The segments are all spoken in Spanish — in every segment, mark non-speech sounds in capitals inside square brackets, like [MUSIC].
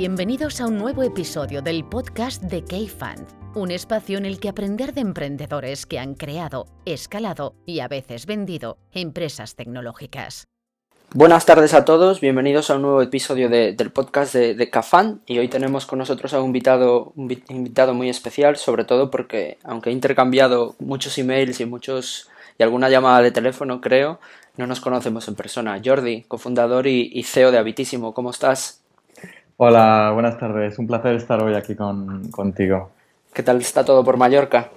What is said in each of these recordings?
Bienvenidos a un nuevo episodio del podcast de K-Fund, un espacio en el que aprender de emprendedores que han creado, escalado y a veces vendido empresas tecnológicas. Buenas tardes a todos, bienvenidos a un nuevo episodio del podcast de, de y hoy tenemos con nosotros a un invitado, invitado muy especial, sobre todo porque aunque he intercambiado muchos emails y muchos y alguna llamada de teléfono, creo, no nos conocemos en persona. Jordi, cofundador y, y CEO de Habitísimo, ¿cómo estás? Hola, buenas tardes. Un placer estar hoy aquí con, contigo. ¿Qué tal está todo por Mallorca?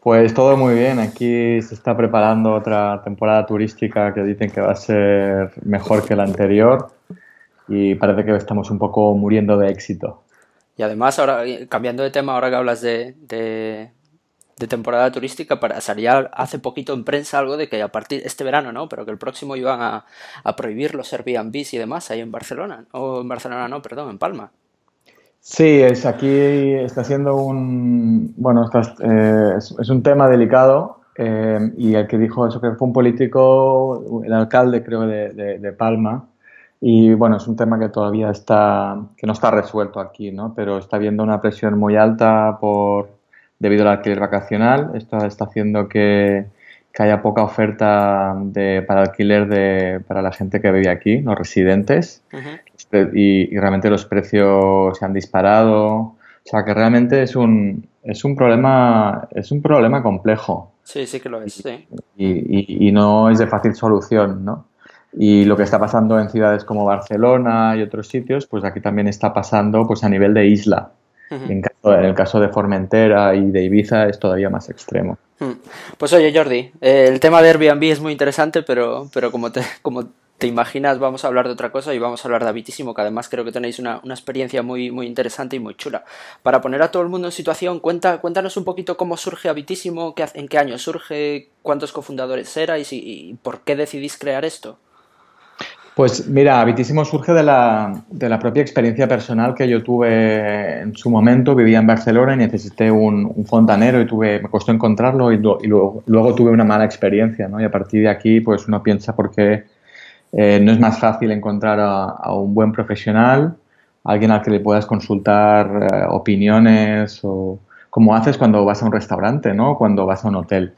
Pues todo muy bien. Aquí se está preparando otra temporada turística que dicen que va a ser mejor que la anterior y parece que estamos un poco muriendo de éxito. Y además, ahora cambiando de tema, ahora que hablas de, de temporada turística para salía hace poquito en prensa algo de que a partir este verano no pero que el próximo iban a, a prohibir los Airbnb y demás ahí en Barcelona o en Barcelona no perdón en Palma. Sí es aquí está siendo un bueno eh, es, un tema delicado eh, y el que dijo eso que fue un político el alcalde creo de, de, Palma y bueno es un tema que todavía está que no está resuelto aquí no pero está habiendo una presión muy alta por debido al alquiler vacacional. Esto está haciendo que, haya poca oferta de, para alquiler de, para la gente que vive aquí, los residentes, este, y, realmente los precios se han disparado. O sea que realmente es un, es un problema es un problema complejo. Sí, sí que lo es, sí. Y, y, no es de fácil solución, ¿no? Y lo que está pasando en ciudades como Barcelona y otros sitios, pues aquí también está pasando pues a nivel de isla en, el caso de Formentera y de Ibiza es todavía más extremo. Pues oye Jordi, el tema de Airbnb es muy interesante, pero, pero como, te, como te imaginas vamos a hablar de otra cosa y vamos a hablar de Habitísimo, que además creo que tenéis una, experiencia muy, muy interesante y muy chula. Para poner a todo el mundo en situación, cuenta, cuéntanos un poquito cómo surge Habitísimo, qué, en qué año surge, cuántos cofundadores erais y por qué decidís crear esto. Pues mira, Habitísimo surge de la, de la, propia experiencia personal que yo tuve en su momento. Vivía en Barcelona y necesité un, fontanero y tuve, me costó encontrarlo y, luego, tuve una mala experiencia. ¿no? Y a partir de aquí, pues uno piensa por qué eh, no es más fácil encontrar a, un buen profesional, alguien al que le puedas consultar eh, opiniones o como haces cuando vas a un restaurante, ¿no? cuando vas a un hotel.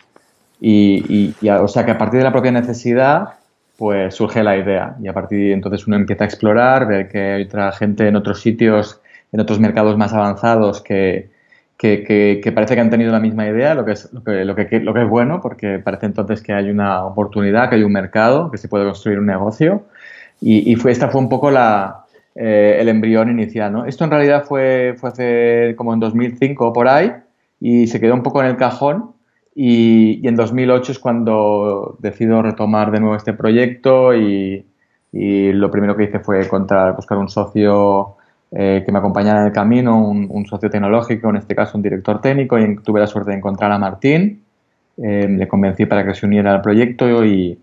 Y, y, o sea que a partir de la propia necesidad pues surge la idea y a partir de entonces uno empieza a explorar, ver que hay otra gente en otros sitios, en otros mercados más avanzados que, que, parece que han tenido la misma idea, lo que, es, lo, que, lo, que, lo que es bueno, porque parece entonces que hay una oportunidad, que hay un mercado, que se puede construir un negocio. Y, fue, esta fue un poco la, eh, el embrión inicial. ¿no? Esto en realidad fue, fue hace como en 2005 por ahí y se quedó un poco en el cajón y, en 2008 es cuando decido retomar de nuevo este proyecto y, lo primero que hice fue encontrar, buscar un socio eh, que me acompañara en el camino, un, socio tecnológico, en este caso un director técnico, y tuve la suerte de encontrar a Martín. Eh, le convencí para que se uniera al proyecto y,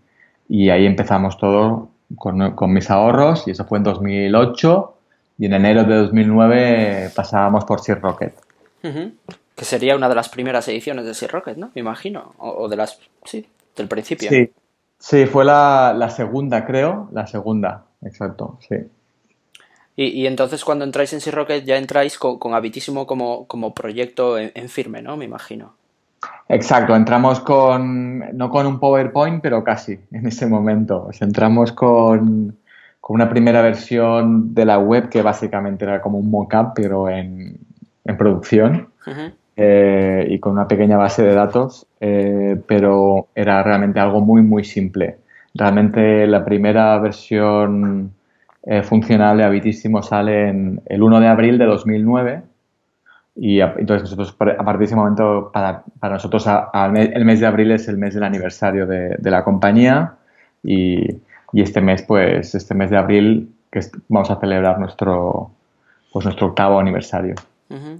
ahí empezamos todo con, mis ahorros y eso fue en 2008 y en enero de 2009 pasábamos por Sea Rocket que sería una de las primeras ediciones de Sea Rocket, ¿no? Me imagino, o, de las, sí, del principio. Sí, sí fue la, segunda, creo, la segunda, exacto, sí. Y, entonces cuando entráis en Sea Rocket ya entráis con, con Habitísimo como, como proyecto en, firme, ¿no? Me imagino. Exacto, entramos con, no con un PowerPoint, pero casi en ese momento. entramos con, con una primera versión de la web que básicamente era como un mock-up, pero en, en producción. Eh, y con una pequeña base de datos, eh, pero era realmente algo muy, muy simple. Realmente la primera versión eh, funcional de Habitísimo sale en el 1 de abril de 2009 y entonces nosotros a partir de ese momento para, para nosotros el mes de abril es el mes del aniversario de, la compañía y, y, este mes pues este mes de abril que vamos a celebrar nuestro pues nuestro octavo aniversario.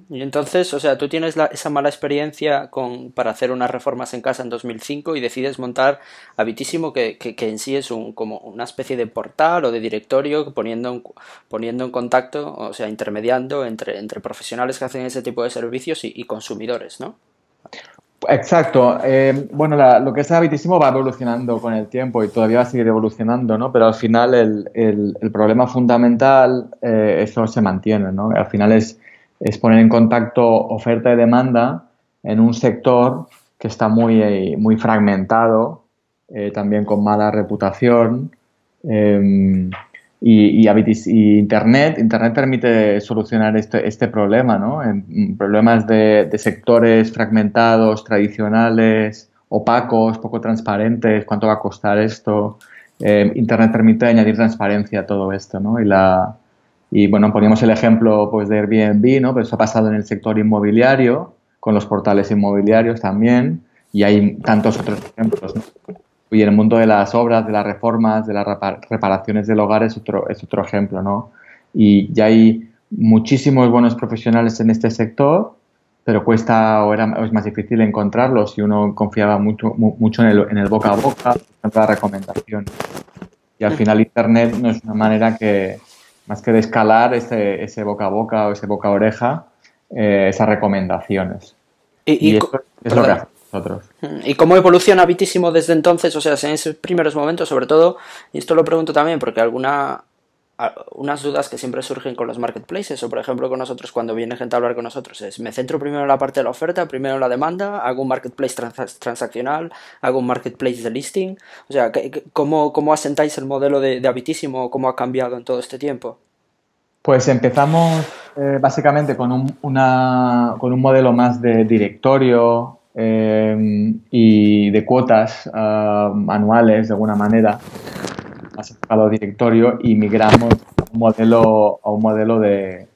Y entonces, o sea, tú tienes esa mala experiencia con, para hacer unas reformas en casa en 2005 y decides montar Habitísimo, que, que, en sí es un, como una especie de portal o de directorio poniendo en, poniendo en contacto, o sea, intermediando entre, entre profesionales que hacen ese tipo de servicios y, consumidores, ¿no? Exacto. Eh, bueno, lo que es habitísimo va evolucionando con el tiempo y todavía va a seguir evolucionando, ¿no? Pero al final el, problema fundamental, eh, eso se mantiene, ¿no? Al final es, es, poner en contacto oferta y demanda en un sector que está muy, muy fragmentado, eh, también con mala reputación. Y, Internet, Internet permite solucionar este, este problema, ¿no? En problemas de, sectores fragmentados, tradicionales, opacos, poco transparentes, cuánto va a costar esto. Eh, Internet permite añadir transparencia a todo esto, ¿no? Y, la, y bueno, poníamos el ejemplo pues, de Airbnb, ¿no? Pero eso ha pasado en el sector inmobiliario, con los portales inmobiliarios también, y hay tantos otros ejemplos, ¿no? Y el mundo de las obras, de las reformas, de las reparaciones del hogar es otro, es otro ejemplo, ¿no? Y ya hay muchísimos buenos profesionales en este sector, pero cuesta o, era, es más difícil encontrarlos si uno confiaba mucho, mucho en, el, en el boca a boca, en la recomendación. Y al final Internet no es una manera que, más que de escalar ese, ese boca a boca o ese boca a oreja, eh, esas recomendaciones. Y, y, es lo que hace. ¿Y cómo evoluciona Bitísimo desde entonces? O sea, en esos primeros momentos, sobre todo, y esto lo pregunto también porque alguna unas dudas que siempre surgen con los marketplaces, o por ejemplo con nosotros cuando viene gente a hablar con nosotros, es me centro primero en la parte de la oferta, primero en la demanda, hago un marketplace transaccional, hago un marketplace de listing, o sea, ¿cómo, cómo asentáis el modelo de, de Habitísimo, cómo ha cambiado en todo este tiempo? Pues empezamos eh, básicamente con un, una, con un modelo más de directorio, Em, y de cuotas anuales de alguna manera enfocado directorio y migramos a un modelo, a un modelo de,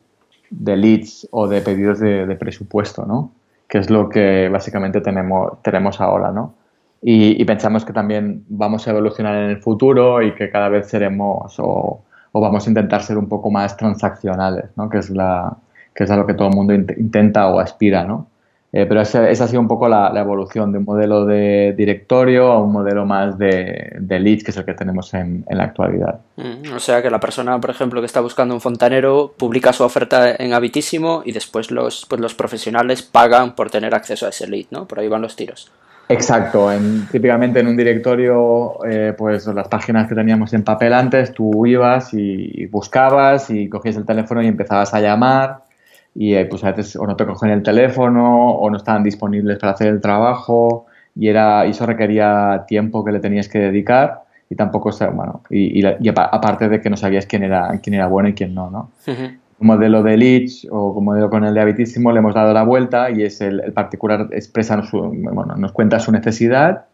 de leads o de pedidos de, presupuesto, ¿no? que es lo que básicamente tenemos, tenemos ahora. ¿no? Y, y, pensamos que también vamos a evolucionar en el futuro y que cada vez seremos o, o vamos a intentar ser un poco más transaccionales, ¿no? que, es la, que es a lo que todo el mundo intenta o aspira. ¿no? Eh, pero esa, ha sido un poco la, evolución de un modelo de directorio a un modelo más de, de leads, que es el que tenemos en, en, la actualidad. Mm, o sea que la persona, por ejemplo, que está buscando un fontanero, publica su oferta en Habitísimo y después los, pues los profesionales pagan por tener acceso a ese lead, ¿no? Por ahí van los tiros. Exacto, en, típicamente en un directorio, eh, pues las páginas que teníamos en papel antes, tú ibas y buscabas y cogías el teléfono y empezabas a llamar y eh, pues a veces o no te cogen el teléfono o no estaban disponibles para hacer el trabajo y era eso requería tiempo que le tenías que dedicar y tampoco bueno y, y, aparte de que no sabías quién era quién era bueno y quién no no un modelo de Leach o como modelo con el de Habitísimo le hemos dado la vuelta y es el, particular expresa bueno, nos cuenta su necesidad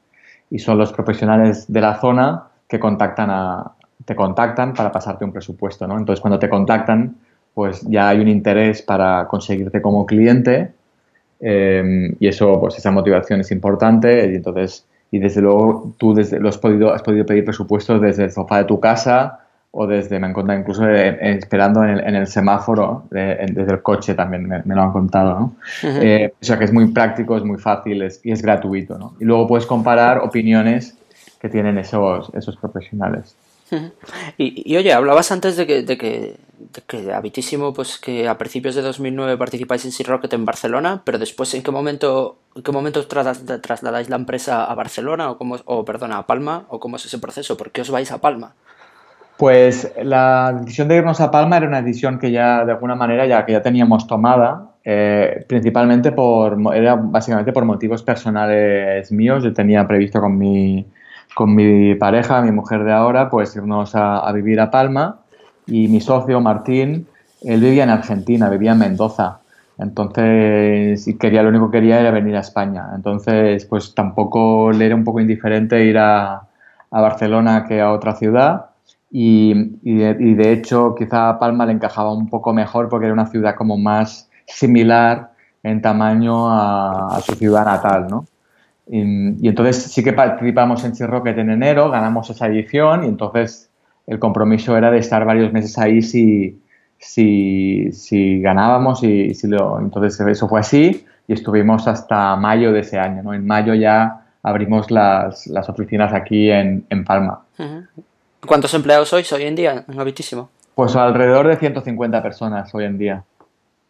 y son los profesionales de la zona que contactan a te contactan para pasarte un presupuesto no entonces cuando te contactan pues ya hay un interés para conseguirte como cliente em, y eso, pues esa motivación es importante y entonces, y desde luego tú desde, lo has podido, has podido pedir presupuestos desde el sofá de tu casa o desde, me han contado incluso eh, esperando en el, semáforo, desde el coche también me, lo han contado, ¿no? Eh, o sea que es muy práctico, es muy fácil y es gratuito, ¿no? Y luego puedes comparar opiniones que tienen esos, esos profesionales. [LAUGHS] Y, oye, hablabas antes de que, de que, de que habitísimo, pues que a principios de 2009 participáis en Sea Rocket en Barcelona, pero después en qué momento, en qué momento trasladáis la empresa a Barcelona o cómo, o perdona, a Palma o cómo es ese proceso, ¿por qué os vais a Palma? Pues la decisión de irnos a Palma era una decisión que ya de alguna manera ya que ya teníamos tomada, eh, principalmente por era básicamente por motivos personales míos. Yo tenía previsto con mi con mi pareja, mi mujer de ahora, pues irnos a, vivir a Palma y mi socio Martín, él vivía en Argentina, vivía en Mendoza. Entonces, y quería, lo único que quería era venir a España. Entonces, pues tampoco le era un poco indiferente ir a, Barcelona que a otra ciudad. Y, de, hecho, quizá a Palma le encajaba un poco mejor porque era una ciudad como más similar en tamaño a, a su ciudad natal, ¿no? Y, entonces sí que participamos en Sea Rocket en enero, ganamos esa edición y entonces el compromiso era de estar varios meses ahí si, si, si ganábamos y, si lo, entonces eso fue así y estuvimos hasta mayo de ese año. ¿no? En mayo ya abrimos las, las oficinas aquí en, en Palma. ¿Cuántos empleados sois hoy en día en Habitísimo? Pues alrededor de 150 personas hoy en día.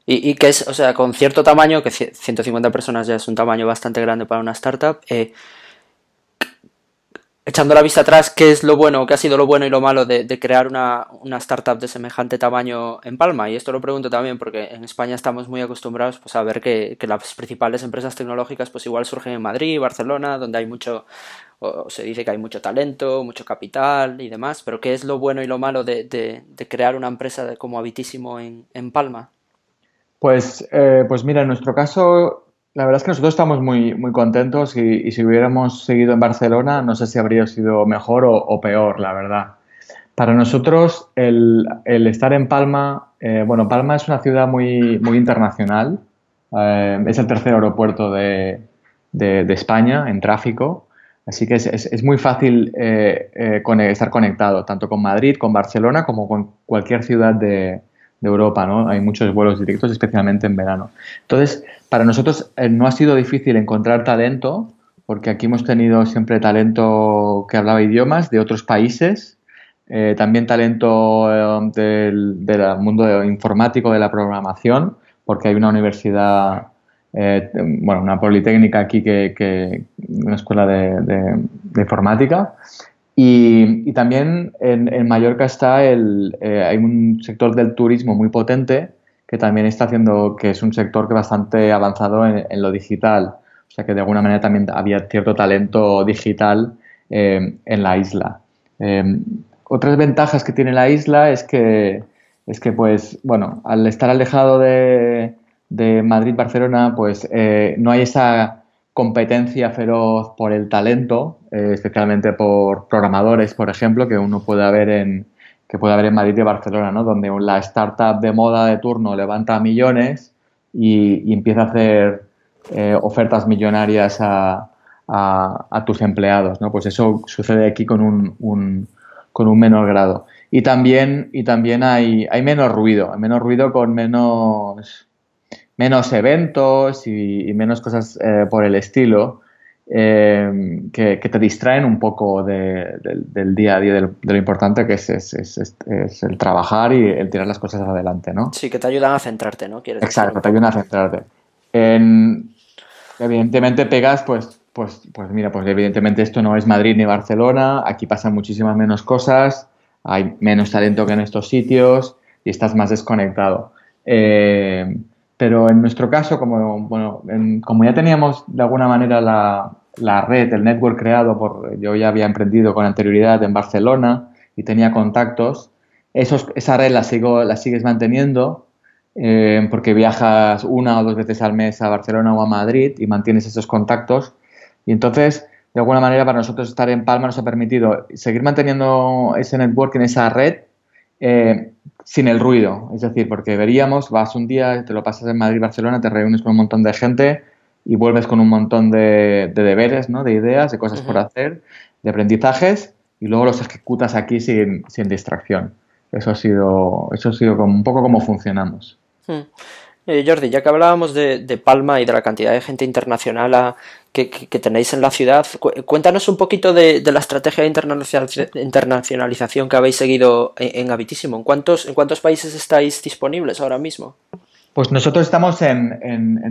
Y, que es, o sea, con cierto tamaño, que 150 personas ya es un tamaño bastante grande para una startup, eh, echando la vista atrás, ¿qué es lo bueno, qué ha sido lo bueno y lo malo de, crear una, startup de semejante tamaño en Palma? Y esto lo pregunto también porque en España estamos muy acostumbrados pues, a ver que, las principales empresas tecnológicas pues igual surgen en Madrid, Barcelona, donde hay mucho, o se dice que hay mucho talento, mucho capital y demás, pero ¿qué es lo bueno y lo malo de, crear una empresa como Habitísimo en, Palma? Pues, eh, pues mira, en nuestro caso la verdad es que nosotros estamos muy, muy contentos y, si hubiéramos seguido en Barcelona no sé si habría sido mejor o, peor, la verdad. Para nosotros el, estar en Palma, eh, bueno, Palma es una ciudad muy, muy internacional, eh, es el tercer aeropuerto de, España en tráfico, así que es, muy fácil eh, estar conectado tanto con Madrid, con Barcelona como con cualquier ciudad de, de Europa, ¿no? Hay muchos vuelos directos, especialmente en verano. Entonces, para nosotros eh, no ha sido difícil encontrar talento, porque aquí hemos tenido siempre talento que hablaba idiomas de otros países, eh, también talento eh, del, mundo informático, de la programación, porque hay una universidad, bueno, una politécnica aquí, que, una escuela de informática, y, también en, Mallorca está el, eh, hay un sector del turismo muy potente que también está haciendo que es un sector que bastante avanzado en, lo digital. O sea que de alguna manera también había cierto talento digital eh, en la isla. Eh, otras ventajas que tiene la isla es que, es que pues, bueno, al estar alejado de, de Madrid-Barcelona, pues no hay esa competencia feroz por el talento, eh, especialmente por programadores, por ejemplo, que uno puede haber en que puede haber en Madrid y Barcelona, ¿no? donde la startup de moda de turno levanta millones y, empieza a hacer eh, ofertas millonarias a, tus empleados. ¿no? Pues eso sucede aquí con un, con un menor grado. Y también, y también hay, hay menos ruido, hay menos ruido con menos menos eventos y, menos cosas eh, por el estilo eh, que, te distraen un poco del día a día, de lo importante que es, es, el trabajar y el tirar las cosas adelante, ¿no? Sí, que te ayudan a centrarte, ¿no? Exacto, te ayudan a centrarte. evidentemente pegas, pues, pues, pues mira, pues evidentemente esto no es Madrid ni Barcelona, aquí pasan muchísimas menos cosas, hay menos talento que en estos sitios y estás más desconectado. Eh, pero en nuestro caso, como, bueno, como ya teníamos de alguna manera la, la, red, el network creado, por, yo ya había emprendido con anterioridad en Barcelona y tenía contactos, esos, esa red la, sigo, la sigues manteniendo eh, porque viajas una o dos veces al mes a Barcelona o a Madrid y mantienes esos contactos. Y entonces, de alguna manera, para nosotros estar en Palma nos ha permitido seguir manteniendo ese network en esa red eh, sin el ruido. Es decir, porque veríamos, vas un día, te lo pasas en Madrid, Barcelona, te reúnes con un montón de gente y vuelves con un montón de, deberes, ¿no? de ideas, de cosas por hacer, de aprendizajes y luego los ejecutas aquí sin, sin distracción. Eso ha sido, eso ha sido como, un poco como funcionamos. Hmm. Eh, Jordi, ya que hablábamos de, Palma y de la cantidad de gente internacional que, tenéis en la ciudad, cuéntanos un poquito de, la estrategia de internacionalización que habéis seguido en, Habitísimo. ¿En cuántos, ¿En cuántos países estáis disponibles ahora mismo? Pues nosotros estamos en,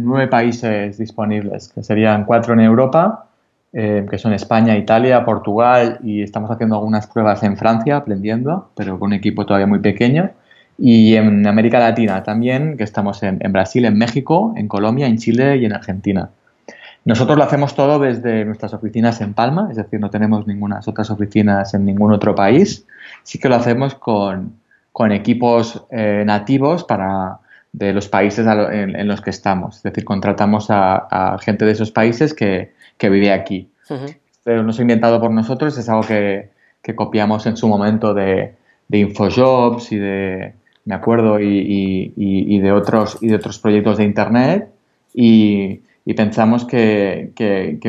nueve países disponibles, que serían cuatro en Europa, eh, que son España, Italia, Portugal y estamos haciendo algunas pruebas en Francia, aprendiendo, pero con un equipo todavía muy pequeño. Y en América Latina también, que estamos en, Brasil, en México, en Colombia, en Chile y en Argentina. Nosotros lo hacemos todo desde nuestras oficinas en Palma, es decir, no tenemos ninguna otras oficinas en ningún otro país. Sí que lo hacemos con, equipos eh, nativos para, de los países en, los que estamos. Es decir, contratamos a, gente de esos países que, vive aquí. Pero no es inventado por nosotros, es algo que, copiamos en su momento de, de Infojobs y de, me acuerdo, y, de otros, y de otros proyectos de Internet. Y, pensamos que,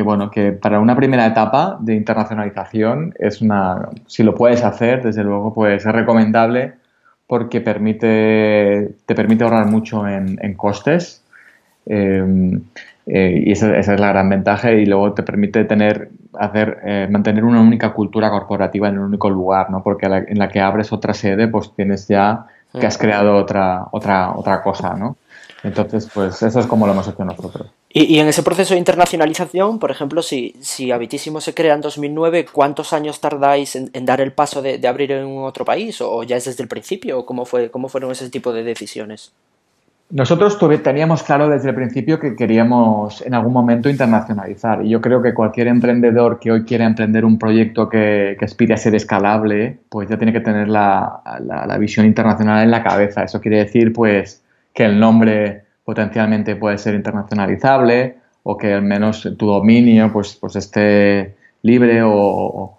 bueno, que para una primera etapa de internacionalización es una, si lo puedes hacer, desde luego, pues es recomendable porque permite, te permite ahorrar mucho en, costes. Em, eh, y esa, es la gran ventaja y luego te permite tener hacer eh, mantener una única cultura corporativa en un único lugar no porque en la que abres otra sede pues tienes ya que has creado otra, otra, otra cosa, ¿no? Entonces, pues eso es como lo hemos hecho nosotros. Y, en ese proceso de internacionalización, por ejemplo, si, si Habitísimo se crea en 2009, ¿cuántos años tardáis en, dar el paso de, abrir en otro país? ¿O ya es desde el principio? ¿O cómo, fue, cómo fueron ese tipo de decisiones? Nosotros teníamos claro desde el principio que queríamos en algún momento internacionalizar. Y yo creo que cualquier emprendedor que hoy quiera emprender un proyecto que, que aspire a ser escalable, pues ya tiene que tener la, la, la visión internacional en la cabeza. Eso quiere decir, pues, que el nombre potencialmente puede ser internacionalizable o que al menos tu dominio pues, pues esté libre o,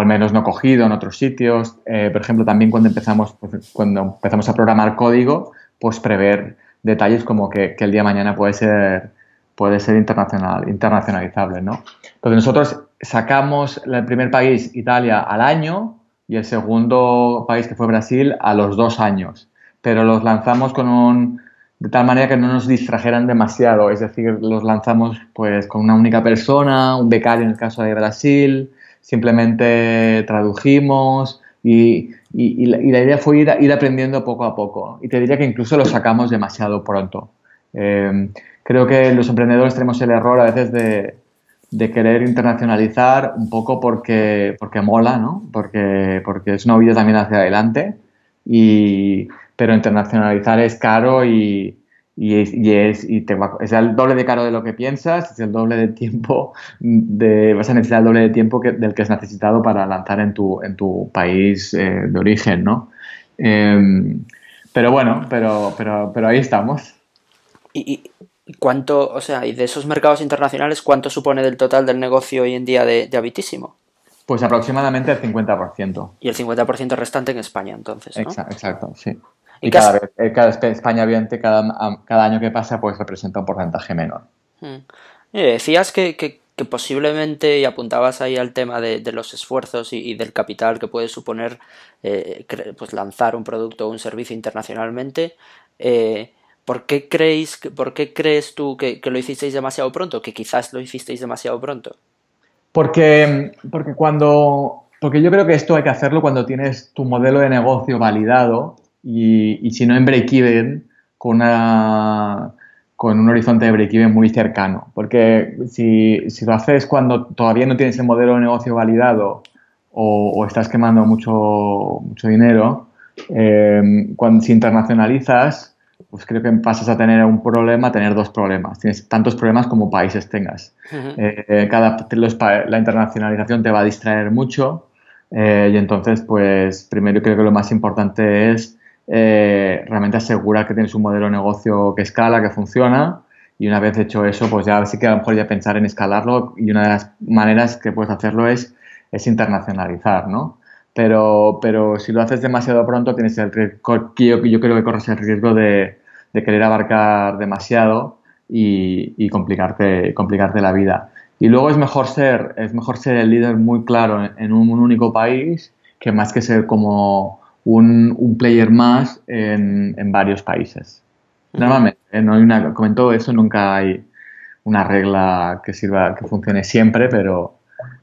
al menos no cogido en otros sitios. Eh, por ejemplo, también cuando empezamos, pues, cuando empezamos a programar código, pues prever detalles como que, el día mañana puede ser, puede ser internacional, internacionalizable. ¿no? Entonces nosotros sacamos el primer país, Italia, al año y el segundo país, que fue Brasil, a los dos años. Pero los lanzamos con un de tal manera que no nos distrajeran demasiado, es decir, los lanzamos pues con una única persona, un becario en el caso de Brasil, simplemente tradujimos y, la, idea fue ir, ir, aprendiendo poco a poco y te diría que incluso lo sacamos demasiado pronto. Em, creo que los emprendedores tenemos el error a veces de, de querer internacionalizar un poco porque, porque mola, ¿no? Porque, porque es una vida también hacia adelante y pero internacionalizar es caro y, es, y te es el doble de caro de lo que piensas, es el doble de tiempo, [LAUGHS] de, vas a necesitar el doble de tiempo que, del que has necesitado para lanzar en tu, en tu país eh, de origen, ¿no? Em, pero bueno, pero, pero, pero ahí estamos. ¿Y, cuánto, o sea, y de esos mercados internacionales, cuánto supone del total del negocio hoy en día de, de Habitísimo? Pues aproximadamente el 50%. Y el 50% restante en España, entonces. ¿no? Exacto, sí. Y, cada, vez, eh, cada España, obviamente, cada, cada año que pasa, pues representa un porcentaje menor. Hmm. decías que, que, posiblemente, y apuntabas ahí al tema de, de los esfuerzos y, del capital que puede suponer eh, pues lanzar un producto o un servicio internacionalmente. Eh, ¿por, qué creéis, ¿Por qué crees tú que, que lo hicisteis demasiado pronto? Que quizás lo hicisteis demasiado pronto. Porque, porque cuando. Porque yo creo que esto hay que hacerlo cuando tienes tu modelo de negocio validado y, si no en break-even, con, con un horizonte de break-even muy cercano. Porque si, si, lo haces cuando todavía no tienes el modelo de negocio validado o, estás quemando mucho, mucho dinero, eh, cuando, si internacionalizas, pues creo que pasas a tener un problema, a tener dos problemas. Tienes tantos problemas como países tengas. Eh, cada, la internacionalización te va a distraer mucho eh, y entonces, pues primero creo que lo más importante es eh, realmente asegurar que tienes un modelo de negocio que escala, que funciona y una vez hecho eso, pues ya sí que a lo mejor ya pensar en escalarlo y una de las maneras que puedes hacerlo es, es internacionalizar, ¿no? Pero, pero si lo haces demasiado pronto tienes el riesgo, yo, yo creo que corres el riesgo de, de querer abarcar demasiado y, complicarte, complicarte la vida. Y luego es mejor ser, es mejor ser el líder muy claro en, un, único país que más que ser como un, un player más en, en, varios países. Normalmente, ¿eh? no hay una, como en todo eso, nunca hay una regla que sirva, que funcione siempre, pero,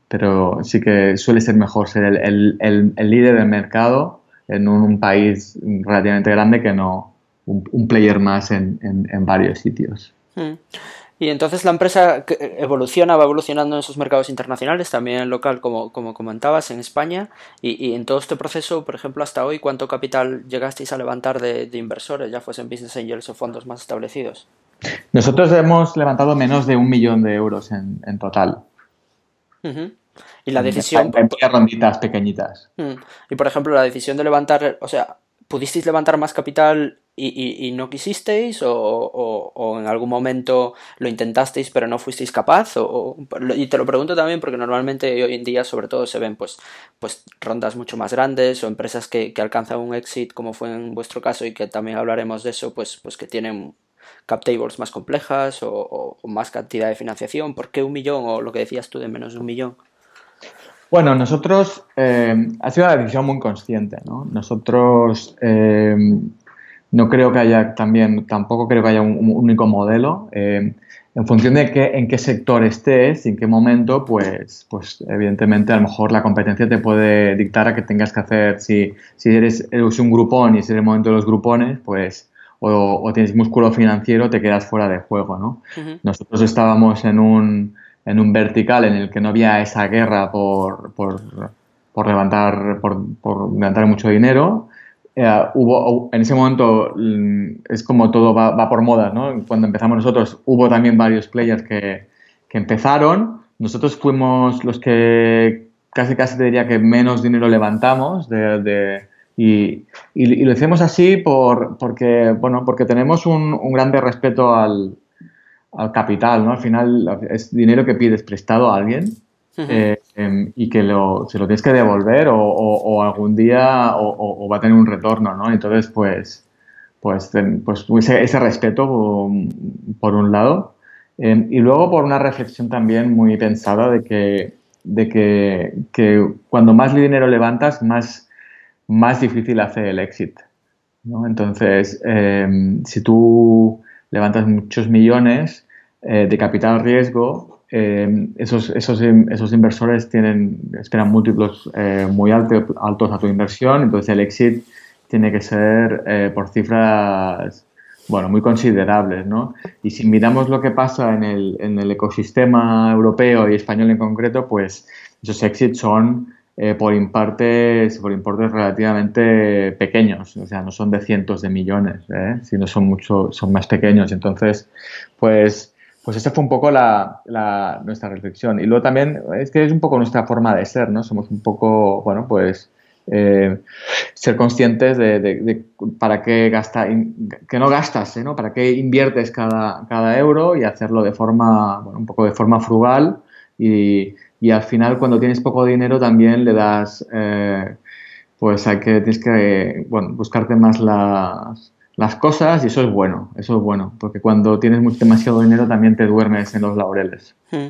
pero sí que suele ser mejor ser el, el, el, líder del mercado en un, país relativamente grande que no un, player más en, en, varios sitios. Y entonces la empresa evoluciona, va evolucionando en esos mercados internacionales, también en local, como, como comentabas, en España. Y, y, en todo este proceso, por ejemplo, hasta hoy, ¿cuánto capital llegasteis a levantar de, de inversores, ya fuesen business angels o fondos más establecidos? Nosotros hemos levantado menos de un millón de euros en, en total. Y la decisión... En, ronditas pequeñitas. Y por ejemplo, la decisión de levantar, o sea, ¿pudisteis levantar más capital y, no quisisteis? O, en algún momento lo intentasteis pero no fuisteis capaz? O, y te lo pregunto también porque normalmente hoy en día sobre todo se ven pues, pues rondas mucho más grandes o empresas que, que alcanzan un exit como fue en vuestro caso y que también hablaremos de eso, pues, pues que tienen cap tables más complejas o, más cantidad de financiación. ¿Por qué un millón o lo que decías tú de menos de un millón? Bueno, nosotros, eh, ha sido una decisión muy consciente, ¿no? Nosotros eh, no creo que haya también, tampoco creo que haya un, único modelo. Eh, en función de qué, en qué sector estés y en qué momento, pues, pues evidentemente a lo mejor la competencia te puede dictar a que tengas que hacer, si, si eres, eres un grupón y es el momento de los grupones, pues o, tienes músculo financiero, te quedas fuera de juego, ¿no? Nosotros estábamos en un, en un vertical en el que no había esa guerra por, por, por levantar, por, levantar mucho dinero. Eh, hubo, en ese momento mm, es como todo va, por moda, ¿no? Cuando empezamos nosotros hubo también varios players que, que empezaron. Nosotros fuimos los que casi casi te diría que menos dinero levantamos de y, y, lo hacemos así por, porque, bueno, porque tenemos un, un grande respeto al, al, capital, ¿no? Al final es dinero que pides prestado a alguien eh, em, y que lo, se lo tienes que devolver o, o, algún día o, va a tener un retorno, ¿no? Entonces, pues, pues, pues ese, ese respeto por, un lado em, y luego por una reflexión también muy pensada de que, de que, que cuando más dinero levantas, más más difícil hace el éxito. ¿no? Entonces, em, si tú levantas muchos millones eh, de capital riesgo, em, esos, esos, esos, inversores tienen, esperan múltiplos eh, muy altos a tu inversión, entonces el exit tiene que ser eh, por cifras bueno, muy considerables. ¿no? Y si miramos lo que pasa en el, en el ecosistema europeo y español en concreto, pues esos exits son eh, por, importes, por importes relativamente pequeños, o sea, no son de cientos de millones, ¿eh? sino son mucho, son más pequeños. Entonces, pues, pues esa fue un poco la, nuestra reflexión. Y luego también es que es un poco nuestra forma de ser, ¿no? Somos un poco, bueno, pues eh, ser conscientes de, para qué gasta, que no gastas, ¿no? Para qué inviertes cada, cada euro y hacerlo de forma, bueno, un poco de forma frugal y y al final cuando tienes poco dinero también le das, eh, pues hay que, tienes que, bueno, buscarte más las, las cosas y eso es bueno, eso es bueno, porque cuando tienes demasiado dinero también te duermes en los laureles. Hmm.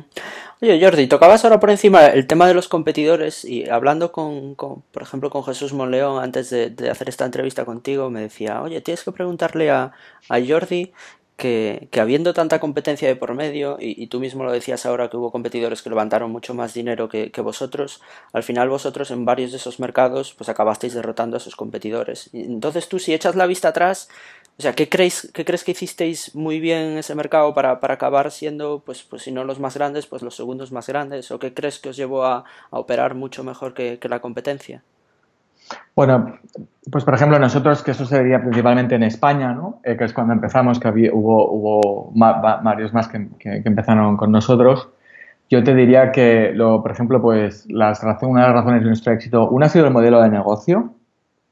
Oye, Jordi, tocabas ahora por encima el tema de los competidores y hablando con, por ejemplo, con Jesús Monleón antes de, de, hacer esta entrevista contigo, me decía, oye, tienes que preguntarle a, a Jordi que, habiendo tanta competencia de por medio, y, tú mismo lo decías ahora que hubo competidores que levantaron mucho más dinero que, vosotros, al final vosotros en varios de esos mercados pues acabasteis derrotando a esos competidores. Entonces tú si echas la vista atrás, o sea, ¿qué crees, qué crees que hicisteis muy bien en ese mercado para, acabar siendo, pues, pues si no los más grandes, pues los segundos más grandes? ¿O qué crees que os llevó a, operar mucho mejor que la competencia? Bueno, pues por ejemplo nosotros, que eso se veía principalmente en España, ¿no? Eh, que es cuando empezamos, que había, hubo, hubo varios más que, empezaron con nosotros, yo te diría que, lo, por ejemplo, pues las una de las razones de nuestro éxito, una ha sido el modelo de negocio,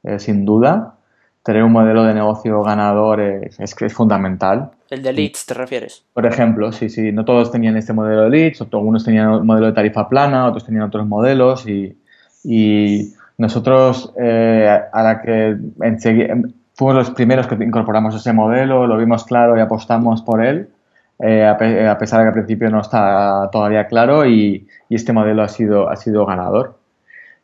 eh, sin duda. Tener un modelo de negocio ganador es, es, fundamental. ¿El de leads te refieres? Por ejemplo, sí, sí, no todos tenían este modelo de leads, algunos tenían un modelo de tarifa plana, otros tenían otros modelos y, y nosotros, eh, a la que fuimos los primeros que incorporamos ese modelo, lo vimos claro y apostamos por él, eh, a, pesar de que al principio no está todavía claro y, este modelo ha sido, ha sido ganador.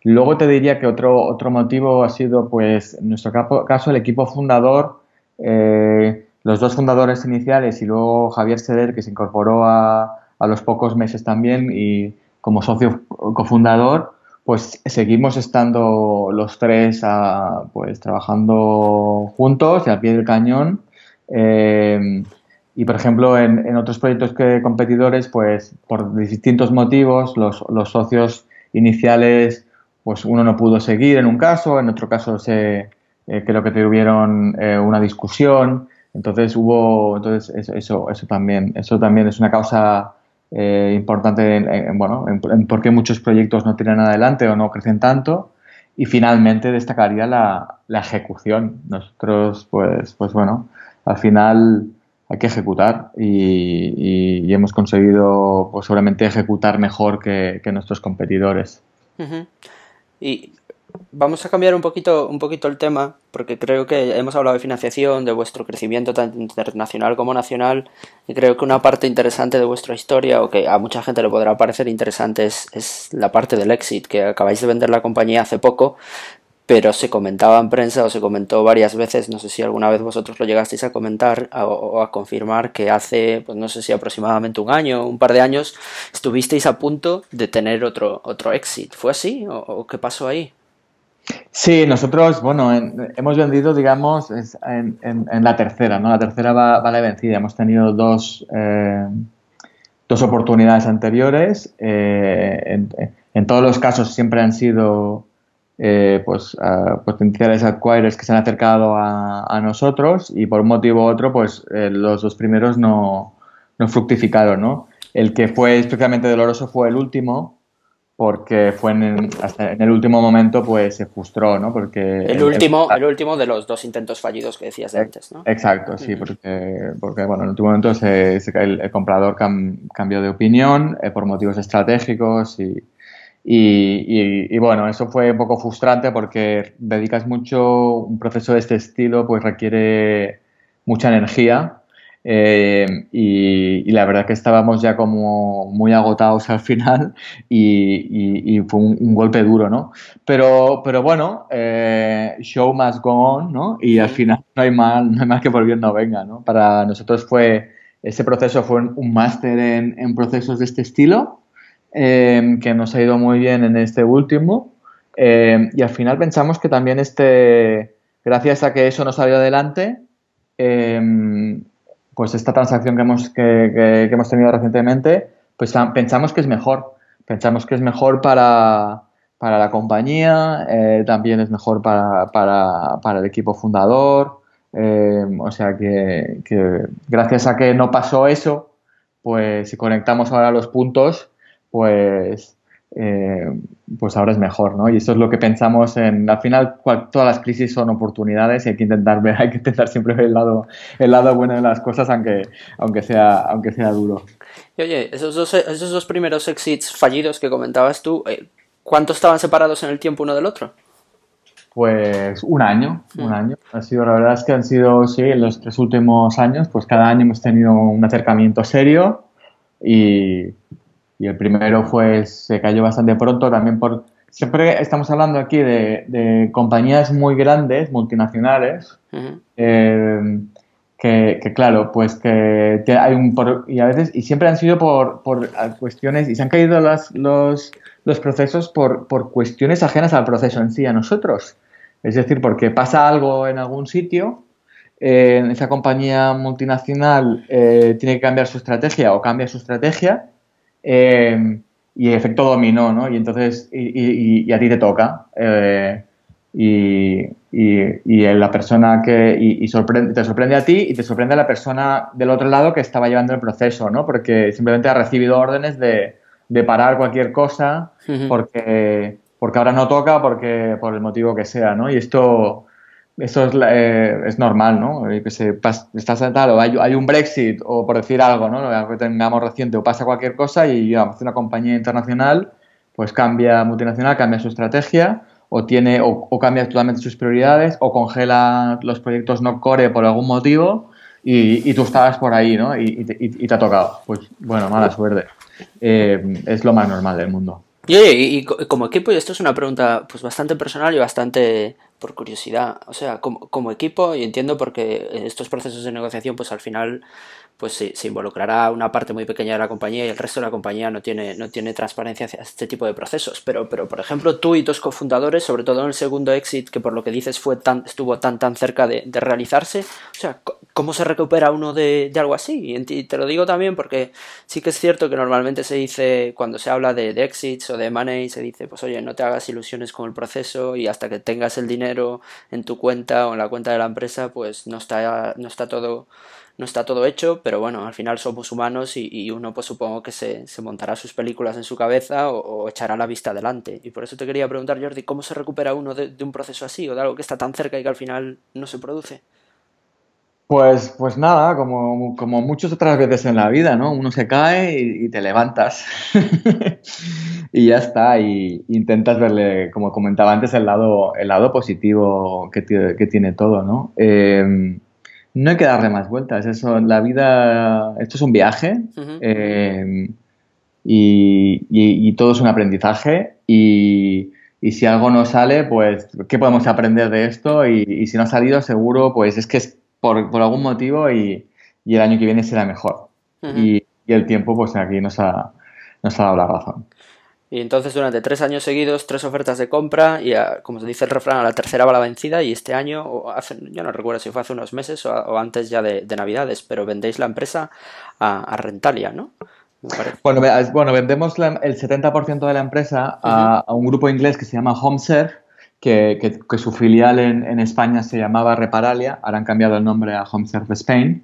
Luego te diría que otro, otro motivo ha sido, pues, en nuestro caso, el equipo fundador, eh, los dos fundadores iniciales y luego Javier Seder, que se incorporó a, a los pocos meses también y como socio cofundador, pues seguimos estando los tres pues trabajando juntos y al pie del cañón. Eh, y por ejemplo, en, otros proyectos que competidores, pues por distintos motivos, los, socios iniciales, pues uno no pudo seguir en un caso, en otro caso se, eh, creo que tuvieron eh, una discusión. Entonces hubo, entonces eso, eso también, eso también es una causa eh, importante en, bueno, en, por qué muchos proyectos no tiran adelante o no crecen tanto. Y finalmente destacaría la, la ejecución. Nosotros, pues, pues bueno, al final hay que ejecutar y, hemos conseguido pues seguramente ejecutar mejor que, que nuestros competidores. Y vamos a cambiar un poquito, un poquito el tema, porque creo que hemos hablado de financiación, de vuestro crecimiento tanto internacional como nacional, y creo que una parte interesante de vuestra historia, o que a mucha gente le podrá parecer interesante, es, la parte del exit, que acabáis de vender la compañía hace poco, pero se comentaba en prensa o se comentó varias veces, no sé si alguna vez vosotros lo llegasteis a comentar o, a confirmar que hace, pues no sé si aproximadamente un año, un par de años, estuvisteis a punto de tener otro, otro exit. ¿Fue así o qué pasó ahí? Sí, nosotros, bueno, hemos vendido, digamos, en, en, la tercera, ¿no? La tercera va, vale vencida. Hemos tenido dos, eh, dos oportunidades anteriores. Eh, en, todos los casos siempre han sido eh, pues, potenciales acquirers que se han acercado a, nosotros y por un motivo u otro, pues los dos primeros no, no fructificaron, ¿no? El que fue especialmente doloroso fue el último, porque fue en, hasta en el último momento pues se frustró, ¿no? Porque el último, el, último de los dos intentos fallidos que decías antes, ¿no? Exacto, sí, porque, porque bueno, en el último momento se, el, comprador cambió de opinión eh, por motivos estratégicos y, y, y, bueno, eso fue un poco frustrante porque dedicas mucho, un proceso de este estilo pues requiere mucha energía eh, y, la verdad que estábamos ya como muy agotados al final [LAUGHS] y, fue un, golpe duro, ¿no? Pero, pero bueno, eh, show must go on, ¿no? Y al final no hay mal, no hay mal que por bien no venga, ¿no? Para nosotros fue, ese proceso fue un máster en, procesos de este estilo, eh, que nos ha ido muy bien en este último. y al final pensamos que también este, gracias a que eso nos salió adelante, pues esta transacción que hemos, que, hemos tenido recientemente, pues pensamos que es mejor. Pensamos que es mejor para, la compañía, eh, también es mejor para, el equipo fundador. Eh, o sea que, gracias a que no pasó eso, pues si conectamos ahora los puntos, pues eh, pues ahora es mejor, ¿no? Y eso es lo que pensamos en, al final todas las crisis son oportunidades y hay que intentar ver, [LAUGHS] hay que intentar siempre ver el lado, el lado bueno de las cosas aunque, aunque sea, aunque sea duro. Y oye, esos dos, esos dos primeros exits fallidos que comentabas tú, eh, ¿cuánto estaban separados en el tiempo uno del otro? Pues un año, un mm. año. Ha sido, la verdad es que han sido, sí, en los tres últimos años, pues cada año hemos tenido un acercamiento serio y y el primero fue, se cayó bastante pronto también por... Siempre estamos hablando aquí de, compañías muy grandes, multinacionales, eh, que, claro, pues que hay un... y a veces, y siempre han sido por, por cuestiones, y se han caído las, los, los procesos por, por cuestiones ajenas al proceso en sí, a nosotros. Es decir, porque pasa algo en algún sitio, eh, esa compañía multinacional eh, tiene que cambiar su estrategia o cambia su estrategia eh, y efecto dominó, ¿no? Y entonces, y, a ti te toca. Eh, y, la persona que. Y, sorprende, te sorprende a ti y te sorprende a la persona del otro lado que estaba llevando el proceso, ¿no? Porque simplemente ha recibido órdenes de, parar cualquier cosa porque, porque ahora no toca, porque por el motivo que sea, ¿no? Y esto eso es, eh, es normal, ¿no? Que se estás sentado, hay, hay, un Brexit o por decir algo, ¿no? Algo que tengamos reciente o pasa cualquier cosa y una compañía internacional pues cambia multinacional, cambia su estrategia o tiene o, cambia totalmente sus prioridades o congela los proyectos no core por algún motivo y, tú estabas por ahí, ¿no? Y, y, te ha tocado. Pues bueno, mala suerte. Eh, es lo más normal del mundo. Y y como equipo, y esto es una pregunta pues bastante personal y bastante por curiosidad, o sea, como, como equipo, y entiendo porque estos procesos de negociación, pues al final pues se, se, involucrará una parte muy pequeña de la compañía y el resto de la compañía no tiene, no tiene transparencia hacia este tipo de procesos. Pero, pero, por ejemplo, tú y tus cofundadores, sobre todo en el segundo exit, que por lo que dices fue tan, estuvo tan tan cerca de, realizarse, o sea, ¿cómo se recupera uno de, algo así? Y te lo digo también porque sí que es cierto que normalmente se dice, cuando se habla de, de exits o de money, se dice, pues oye, no te hagas ilusiones con el proceso y hasta que tengas el dinero en tu cuenta o en la cuenta de la empresa, pues no está, no está todo no está todo hecho, pero bueno, al final somos humanos y, uno pues supongo que se, montará sus películas en su cabeza o, echará la vista adelante. Y por eso te quería preguntar, Jordi, ¿cómo se recupera uno de, un proceso así o de algo que está tan cerca y que al final no se produce? Pues, pues nada, como, como muchas otras veces en la vida, ¿no? Uno se cae y, te levantas. [LAUGHS] y ya está. Y intentas verle, como comentaba antes, el lado, el lado positivo que, que tiene todo, ¿no? Eh, no hay que darle más vueltas. Eso, la vida, esto es un viaje eh, y, todo es un aprendizaje y, si algo no sale, pues, ¿qué podemos aprender de esto? Y, si no ha salido, seguro, pues es que es por, algún motivo y, el año que viene será mejor. y, el tiempo, pues aquí nos ha, nos ha dado la razón. Y entonces durante tres años seguidos, tres ofertas de compra y como se dice el refrán, a la tercera va la vencida. Y este año, o hace, yo no recuerdo si fue hace unos meses o, antes ya de, Navidades, pero vendéis la empresa a, Rentalia, ¿no? Bueno, bueno, vendemos el 70% de la empresa a, un grupo inglés que se llama HomeServe, que, que, su filial en, en, España se llamaba Reparalia, ahora han cambiado el nombre a HomeServe Spain.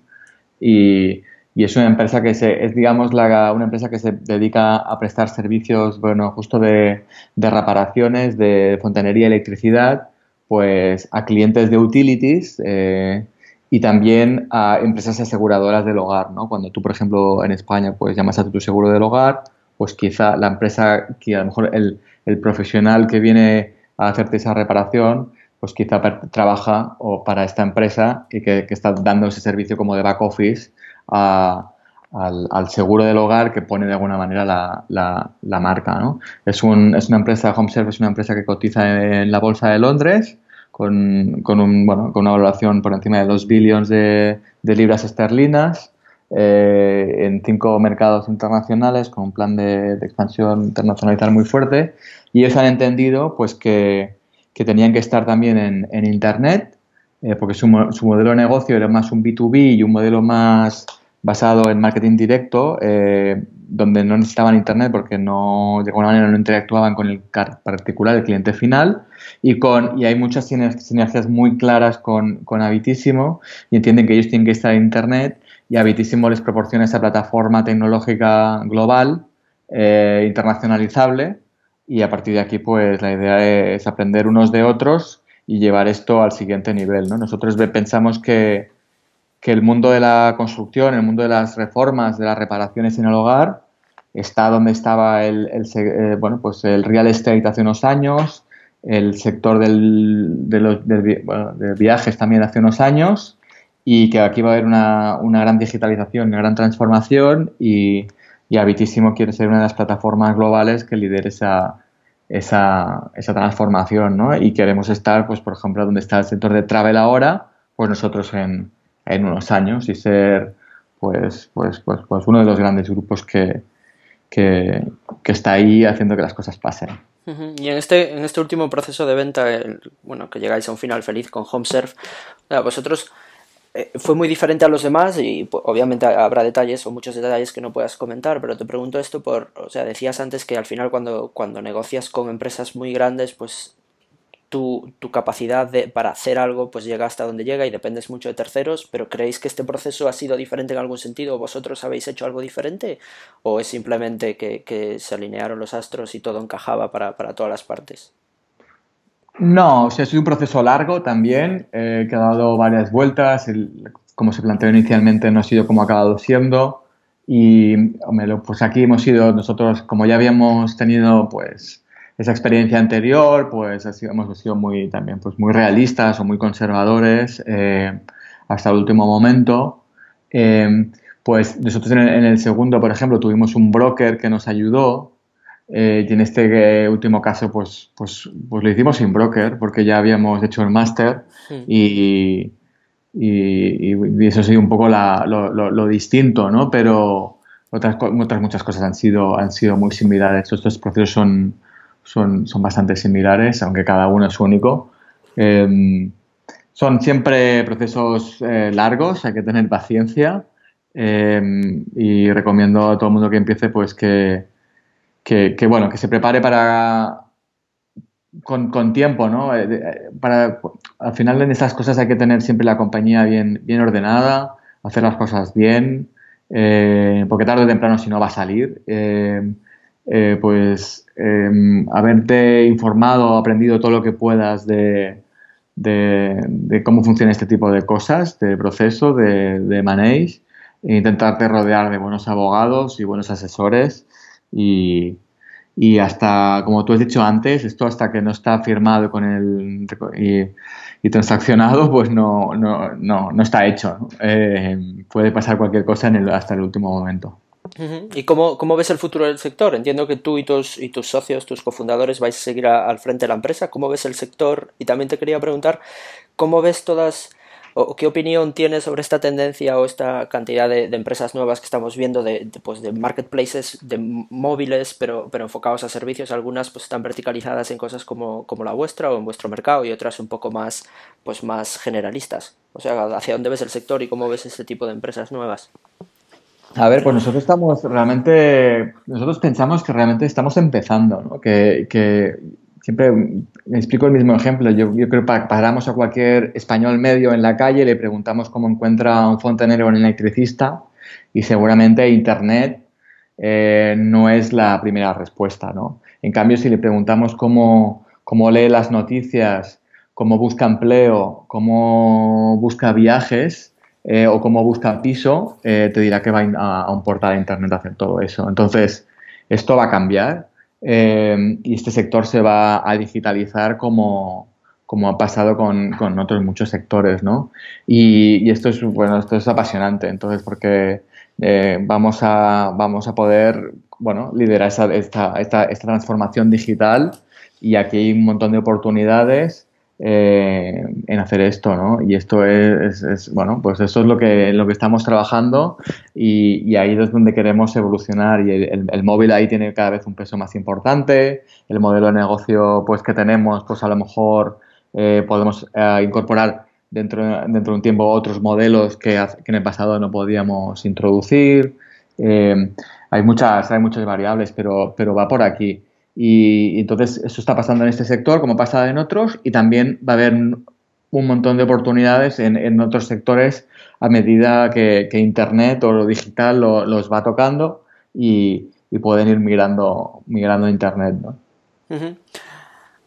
Y y es una empresa que se, es digamos la, una empresa que se dedica a prestar servicios, bueno, justo de, de reparaciones, de fontanería electricidad, pues a clientes de utilities eh, y también a empresas aseguradoras del hogar, ¿no? Cuando tú, por ejemplo, en España, pues llamas a tu seguro del hogar, pues quizá la empresa, que a lo mejor el, el profesional que viene a hacerte esa reparación, pues quizá trabaja o para esta empresa y que, que está dando ese servicio como de back office al, seguro del hogar que pone de alguna manera la, marca. ¿no? Es, un, es una empresa, HomeServe es una empresa que cotiza en la Bolsa de Londres con, con, un, bueno, con una valoración por encima de 2 billones de, libras esterlinas. Eh, en cinco mercados internacionales con un plan de, expansión internacionalizar muy fuerte y ellos han entendido pues que, que tenían que estar también en, en Internet eh, porque su, modelo de negocio era más un B2B y un modelo más basado en marketing directo, eh, donde no necesitaban Internet porque no, de alguna manera no interactuaban con el particular, el cliente final, y, con, y hay muchas sinergias muy claras con, con Habitísimo y entienden que ellos tienen que estar en Internet y Habitísimo les proporciona esa plataforma tecnológica global, eh, internacionalizable, y a partir de aquí pues la idea es aprender unos de otros y llevar esto al siguiente nivel. ¿no? Nosotros pensamos que, que, el mundo de la construcción, el mundo de las reformas, de las reparaciones en el hogar, está donde estaba el, eh, bueno, pues el real estate hace unos años, el sector del, de los, viajes también hace unos años y que aquí va a haber una, una gran digitalización, una gran transformación y, y Habitísimo quiere ser una de las plataformas globales que lidere esa, esa, esa transformación, ¿no? Y queremos estar, pues, por ejemplo, donde está el sector de travel ahora, pues nosotros en, en unos años y ser, pues, pues, pues, pues uno de los grandes grupos que, que, que está ahí haciendo que las cosas pasen. Y en este, en este último proceso de venta, bueno, que llegáis a un final feliz con HomeServe, vosotros eh, fue muy diferente a los demás y pues, obviamente habrá detalles o muchos detalles que no puedas comentar, pero te pregunto esto por, o sea, decías antes que al final cuando, cuando negocias con empresas muy grandes, pues tu, tu capacidad de, para hacer algo pues llega hasta donde llega y dependes mucho de terceros, pero ¿creéis que este proceso ha sido diferente en algún sentido? ¿Vosotros habéis hecho algo diferente? ¿O es simplemente que, que se alinearon los astros y todo encajaba para, para todas las partes? No, o sea, sido un proceso largo también, eh, que ha dado varias vueltas, como se planteó inicialmente no ha sido como ha acabado siendo. Y pues aquí hemos sido nosotros, como ya habíamos tenido pues esa experiencia anterior, pues hemos sido muy también pues muy realistas o muy conservadores eh, hasta el último momento. Eh, pues nosotros en el segundo, por ejemplo, tuvimos un broker que nos ayudó eh, y en este último caso, pues, pues, pues lo hicimos sin broker, porque ya habíamos hecho el máster y, y, eso ha sido un poco lo, distinto, ¿no? Pero otras, otras muchas cosas han sido, han sido muy similares. Estos procesos son, son, son bastante similares, aunque cada uno es único. Em, son siempre procesos eh, largos, hay que tener paciencia em, y recomiendo a todo el mundo que empiece pues que, que, bueno, que se prepare para con, tiempo, ¿no? Eh, eh, para, al final en estas cosas hay que tener siempre la compañía bien, bien ordenada, hacer las cosas bien, eh, porque tarde o temprano si no va a salir, pues haberte informado, aprendido todo lo que puedas de, de, cómo funciona este tipo de cosas, de proceso, de, de manage, e intentarte rodear de buenos abogados y buenos asesores y, y hasta, como tú has dicho antes, esto hasta que no está firmado con el y, transaccionado, pues no, no, no, no está hecho. Eh, puede pasar cualquier cosa en el, hasta el último momento. ¿Y cómo, cómo, ves el futuro del sector? Entiendo que tú y tus, y tus socios, tus cofundadores, vais a seguir al frente de la empresa. ¿Cómo ves el sector? Y también te quería preguntar, ¿cómo ves todas o, qué opinión tienes sobre esta tendencia o esta cantidad de, empresas nuevas que estamos viendo de, pues, de marketplaces, de móviles, pero, pero enfocados a servicios? Algunas pues están verticalizadas en cosas como, como la vuestra o en vuestro mercado y otras un poco más, pues, más generalistas. O sea, ¿hacia dónde ves el sector y cómo ves este tipo de empresas nuevas? A ver, pues nosotros estamos realmente, nosotros pensamos que realmente estamos empezando, ¿no? que, que siempre me explico el mismo ejemplo. Yo, creo que paramos a cualquier español medio en la calle, le preguntamos cómo encuentra un fontanero o un electricista y seguramente Internet eh, no es la primera respuesta, ¿no? En cambio, si le preguntamos cómo, cómo lee las noticias, cómo busca empleo, cómo busca viajes, eh, o cómo busca piso, eh, te dirá que va a, un portal de internet a hacer todo eso. Entonces, esto va a cambiar eh, y este sector se va a digitalizar como, como ha pasado con, con, otros muchos sectores, ¿no? Y, esto es bueno, esto es apasionante, entonces porque vamos a vamos a poder bueno liderar esta, esta, esta, esta transformación digital y aquí hay un montón de oportunidades eh, en hacer esto, ¿no? Y esto es, bueno, pues eso es lo que, lo que estamos trabajando y, ahí es donde queremos evolucionar y el, móvil ahí tiene cada vez un peso más importante, el modelo de negocio pues que tenemos, pues a lo mejor eh, podemos eh, incorporar dentro, dentro de un tiempo otros modelos que, en el pasado no podíamos introducir. hay, muchas, hay muchas variables, pero, pero va por aquí. Y, entonces eso está pasando en este sector como pasa en otros y también va a haber un montón de oportunidades en, otros sectores a medida que, Internet o lo digital los va tocando y, pueden ir migrando, migrando a Internet. ¿no?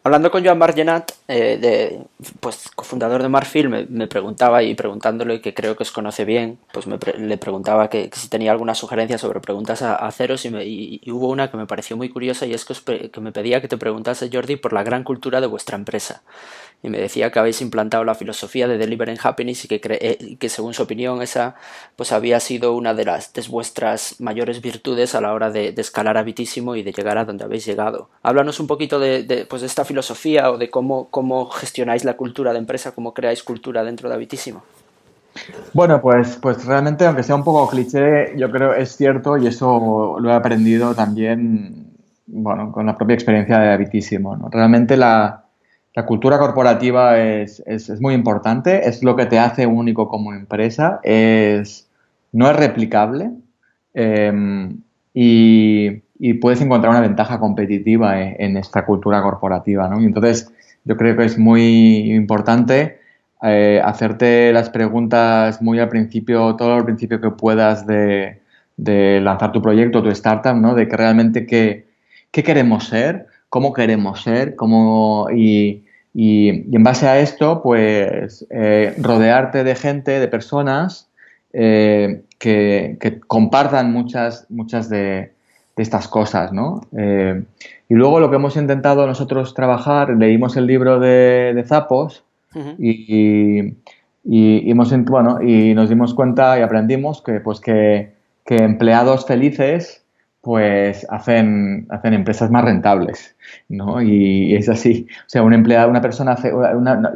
Hablando con Joan Margenat, eh, de, pues cofundador de Marfil, me, preguntaba y preguntándole, que creo que os conoce bien, pues me le preguntaba que, si tenía alguna sugerencia sobre preguntas a, ceros y, y, hubo una que me pareció muy curiosa y es que, que me pedía que te preguntase, Jordi, por la gran cultura de vuestra empresa y me decía que habéis implantado la filosofía de Delivering Happiness y que, eh, que según su opinión esa pues había sido una de las de vuestras mayores virtudes a la hora de, escalar a Bitísimo y de llegar a donde habéis llegado. Háblanos un poquito de, pues, de esta filosofía o de cómo, cómo gestionáis la cultura de empresa, cómo creáis cultura dentro de Habitísimo. Bueno, pues, pues realmente, aunque sea un poco cliché, yo creo es cierto y eso lo he aprendido también, bueno, con la propia experiencia de Habitísimo. ¿no? Realmente la, la cultura corporativa es, muy importante, es lo que te hace único como empresa, es, no es replicable em, y, puedes encontrar una ventaja competitiva en, esta cultura corporativa. ¿no? Y entonces yo creo que es muy importante eh, hacerte las preguntas muy al principio, todo al principio que puedas de, lanzar tu proyecto, tu startup, ¿no? de que realmente qué, queremos ser, cómo queremos ser, cómo, y, y, en base a esto, pues eh, rodearte de gente, de personas eh, que, compartan muchas, muchas de, estas cosas, ¿no? Eh, y luego lo que hemos intentado nosotros trabajar, leímos el libro de, Zapos y, hemos, bueno, y nos dimos cuenta y aprendimos que, pues que, que empleados felices pues hacen, hacen empresas más rentables, ¿no? Y, es así. O sea, un empleado, una persona hace,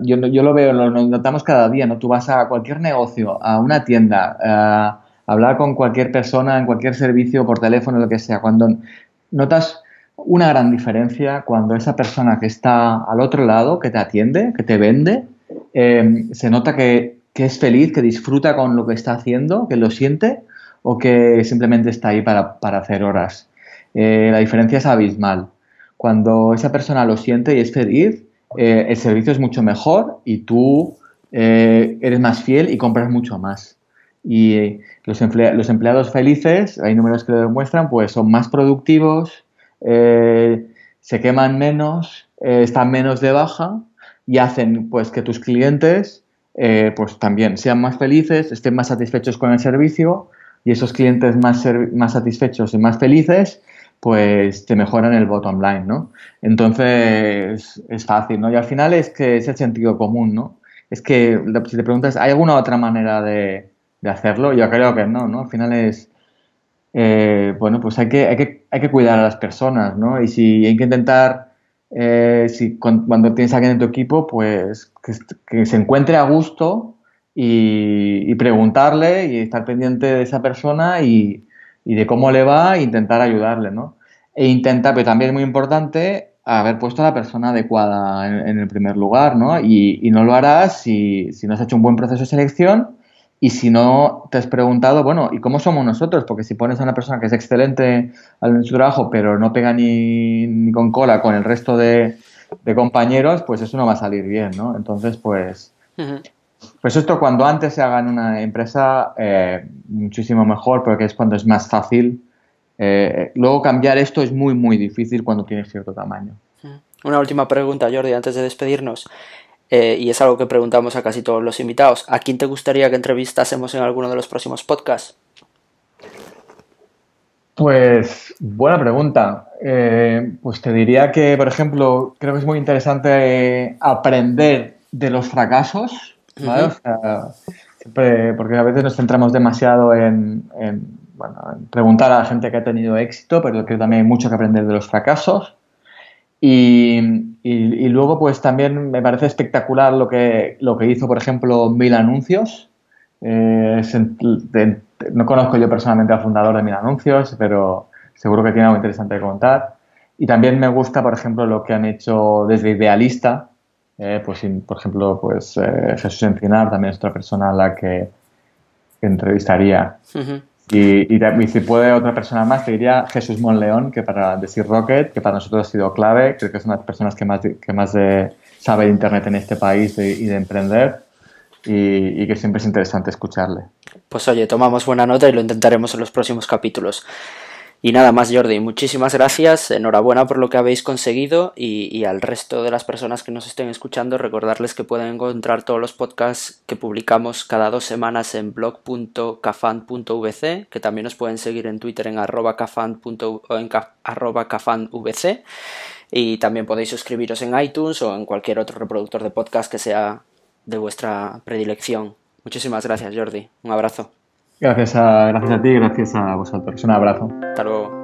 yo, yo, lo veo, lo notamos cada día, ¿no? Tú vas a cualquier negocio, a una tienda, a hablar con cualquier persona en cualquier servicio, por teléfono, lo que sea, cuando notas una gran diferencia cuando esa persona que está al otro lado, que te atiende, que te vende, eh, se nota que, que es feliz, que disfruta con lo que está haciendo, que lo siente, o que simplemente está ahí para, hacer horas. Eh, la diferencia es abismal. Cuando esa persona lo siente y es feliz, eh, el servicio es mucho mejor y tú eh, eres más fiel y compras mucho más. Y los, los, empleados felices, hay números que lo demuestran, pues son más productivos, se queman menos, están menos de baja y hacen pues que tus clientes pues también sean más felices, estén más satisfechos con el servicio y esos clientes más, más satisfechos y más felices, pues te mejoran el bottom line, ¿no? Entonces es fácil, ¿no? Y al final es que es el sentido común, ¿no? Es que si te preguntas, ¿hay alguna otra manera de, hacerlo? Yo creo que no, ¿no? Al final es, eh, bueno, pues hay que, hay, que, hay que cuidar a las personas, ¿no? Y si hay que intentar, eh, si cuando, tienes a alguien en tu equipo, pues que, que se encuentre a gusto y, preguntarle y estar pendiente de esa persona y, de cómo le va e intentar ayudarle, ¿no? E intentar, pero también es muy importante haber puesto a la persona adecuada en, el primer lugar, ¿no? Y, no lo harás si, si, no has hecho un buen proceso de selección y si no te has preguntado, bueno, ¿y cómo somos nosotros? Porque si pones a una persona que es excelente en su trabajo, pero no pega ni, con cola con el resto de, compañeros, pues eso no va a salir bien, ¿no? Entonces, pues... Pues esto cuando antes se haga en una empresa, eh, muchísimo mejor, porque es cuando es más fácil. Eh, luego cambiar esto es muy, muy difícil cuando tienes cierto tamaño. Una última pregunta, Jordi, antes de despedirnos. Eh, y es algo que preguntamos a casi todos los invitados. ¿A quién te gustaría que entrevistásemos en alguno de los próximos podcasts? Pues buena pregunta. pues te diría que, por ejemplo, creo que es muy interesante aprender de los fracasos porque a veces nos centramos demasiado en, preguntar a la gente que ha tenido éxito, pero creo que también hay mucho que aprender de los fracasos. Y, luego, pues también me parece espectacular lo que, lo que hizo, por ejemplo, Mil Anuncios. Eh, no conozco yo personalmente al fundador de Mil Anuncios, pero seguro que tiene algo interesante que contar. Y también me gusta, por ejemplo, lo que han hecho desde Idealista, eh, pues, por ejemplo, pues eh, Jesús Encinar también es otra persona a la que, entrevistaría. y, y, si puede otra persona más, te diría Jesús Monleón, que para decir Rocket, que para nosotros ha sido clave, creo que es una de las personas que más, que más sabe de Internet en este país y de emprender. Y, y, que siempre es interesante escucharle. Pues oye, tomamos buena nota y lo intentaremos en los próximos capítulos. Y nada más, Jordi, muchísimas gracias, enhorabuena por lo que habéis conseguido y, al resto de las personas que nos estén escuchando, recordarles que pueden encontrar todos los podcasts que publicamos cada dos semanas en blog.cafan.vc, que también nos pueden seguir en Twitter en arroba cafanvc y también podéis suscribiros en iTunes o en cualquier otro reproductor de podcast que sea de vuestra predilección. Muchísimas gracias, Jordi. Un abrazo. Gracias a, gracias a ti gracias a vosotros. Un abrazo. Hasta luego.